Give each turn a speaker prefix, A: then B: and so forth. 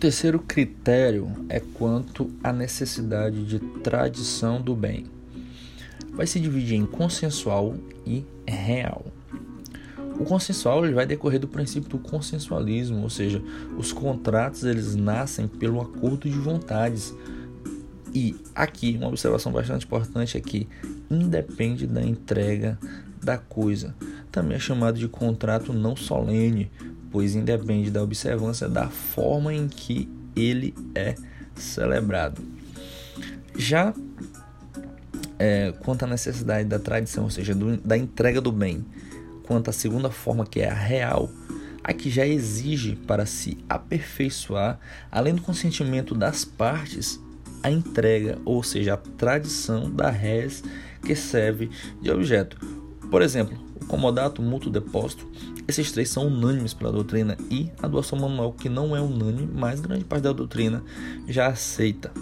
A: terceiro critério é quanto à necessidade de tradição do bem. Vai se dividir em consensual e real. O consensual ele vai decorrer do princípio do consensualismo, ou seja, os contratos eles nascem pelo acordo de vontades. E aqui uma observação bastante importante é que independe da entrega da coisa. Também é chamado de contrato não solene, pois independe da observância da forma em que ele é celebrado. Já é, quanto à necessidade da tradição, ou seja, do, da entrega do bem, quanto à segunda forma, que é a real, a que já exige para se aperfeiçoar, além do consentimento das partes, a entrega, ou seja, a tradição da res que serve de objeto. Por exemplo, comodato, mútuo depósito, esses três são unânimes pela doutrina e a doação manual, que não é unânime, mas grande parte da doutrina já aceita.